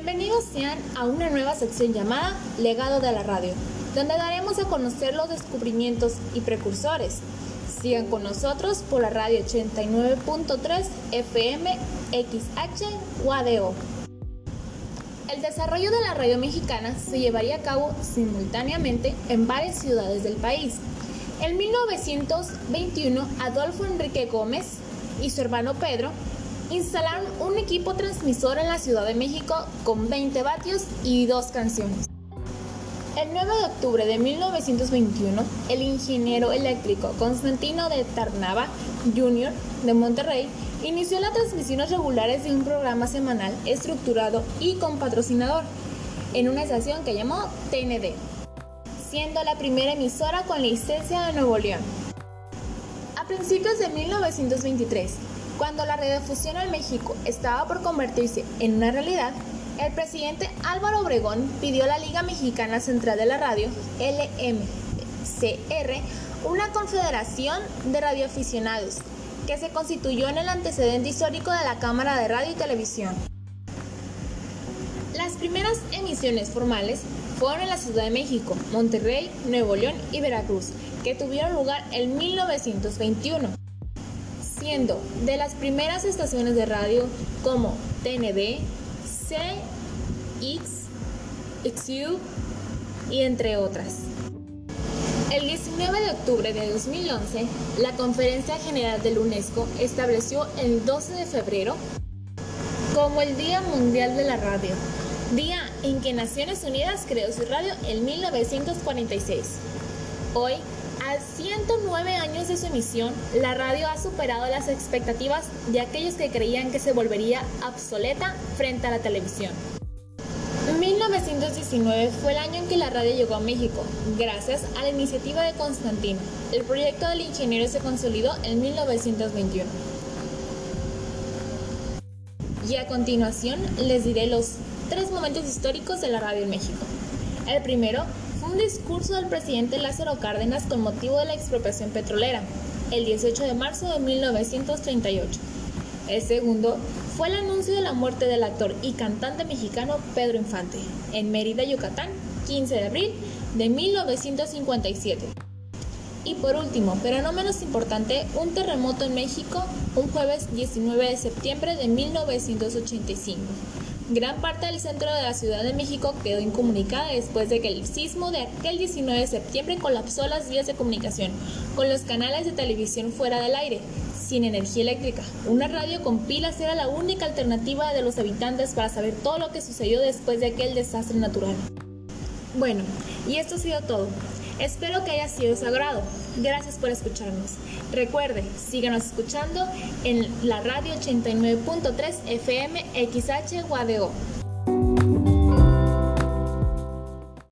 Bienvenidos sean a una nueva sección llamada Legado de la Radio, donde daremos a conocer los descubrimientos y precursores. Sigan con nosotros por la radio 89.3 FM XH UADO. El desarrollo de la radio mexicana se llevaría a cabo simultáneamente en varias ciudades del país. En 1921, Adolfo Enrique Gómez y su hermano Pedro instalaron un equipo transmisor en la Ciudad de México con 20 vatios y dos canciones. El 9 de octubre de 1921, el ingeniero eléctrico Constantino de Tarnava Jr. de Monterrey inició las transmisiones regulares de un programa semanal estructurado y con patrocinador en una estación que llamó TND, siendo la primera emisora con licencia de Nuevo León. A principios de 1923, cuando la radiofusión en México estaba por convertirse en una realidad, el presidente Álvaro Obregón pidió a la Liga Mexicana Central de la Radio, LMCR, una confederación de radioaficionados que se constituyó en el antecedente histórico de la Cámara de Radio y Televisión. Las primeras emisiones formales fueron en la Ciudad de México, Monterrey, Nuevo León y Veracruz, que tuvieron lugar en 1921 siendo de las primeras estaciones de radio como TND, CX, XU y entre otras. El 19 de octubre de 2011, la Conferencia General del UNESCO estableció el 12 de febrero como el Día Mundial de la Radio, día en que Naciones Unidas creó su radio en 1946. Hoy, a 109 años de su emisión, la radio ha superado las expectativas de aquellos que creían que se volvería obsoleta frente a la televisión. 1919 fue el año en que la radio llegó a México, gracias a la iniciativa de Constantino. El proyecto del ingeniero se consolidó en 1921. Y a continuación les diré los tres momentos históricos de la radio en México. El primero un discurso del presidente Lázaro Cárdenas con motivo de la expropiación petrolera, el 18 de marzo de 1938. El segundo fue el anuncio de la muerte del actor y cantante mexicano Pedro Infante, en Mérida, Yucatán, 15 de abril de 1957. Y por último, pero no menos importante, un terremoto en México un jueves 19 de septiembre de 1985 Gran parte del centro de la Ciudad de México quedó incomunicada después de que el sismo de aquel 19 de septiembre colapsó las vías de comunicación, con los canales de televisión fuera del aire, sin energía eléctrica. Una radio con pilas era la única alternativa de los habitantes para saber todo lo que sucedió después de aquel desastre natural. Bueno, y esto ha sido todo. Espero que haya sido de su agrado. Gracias por escucharnos. Recuerde, síganos escuchando en la radio 89.3 FM XH.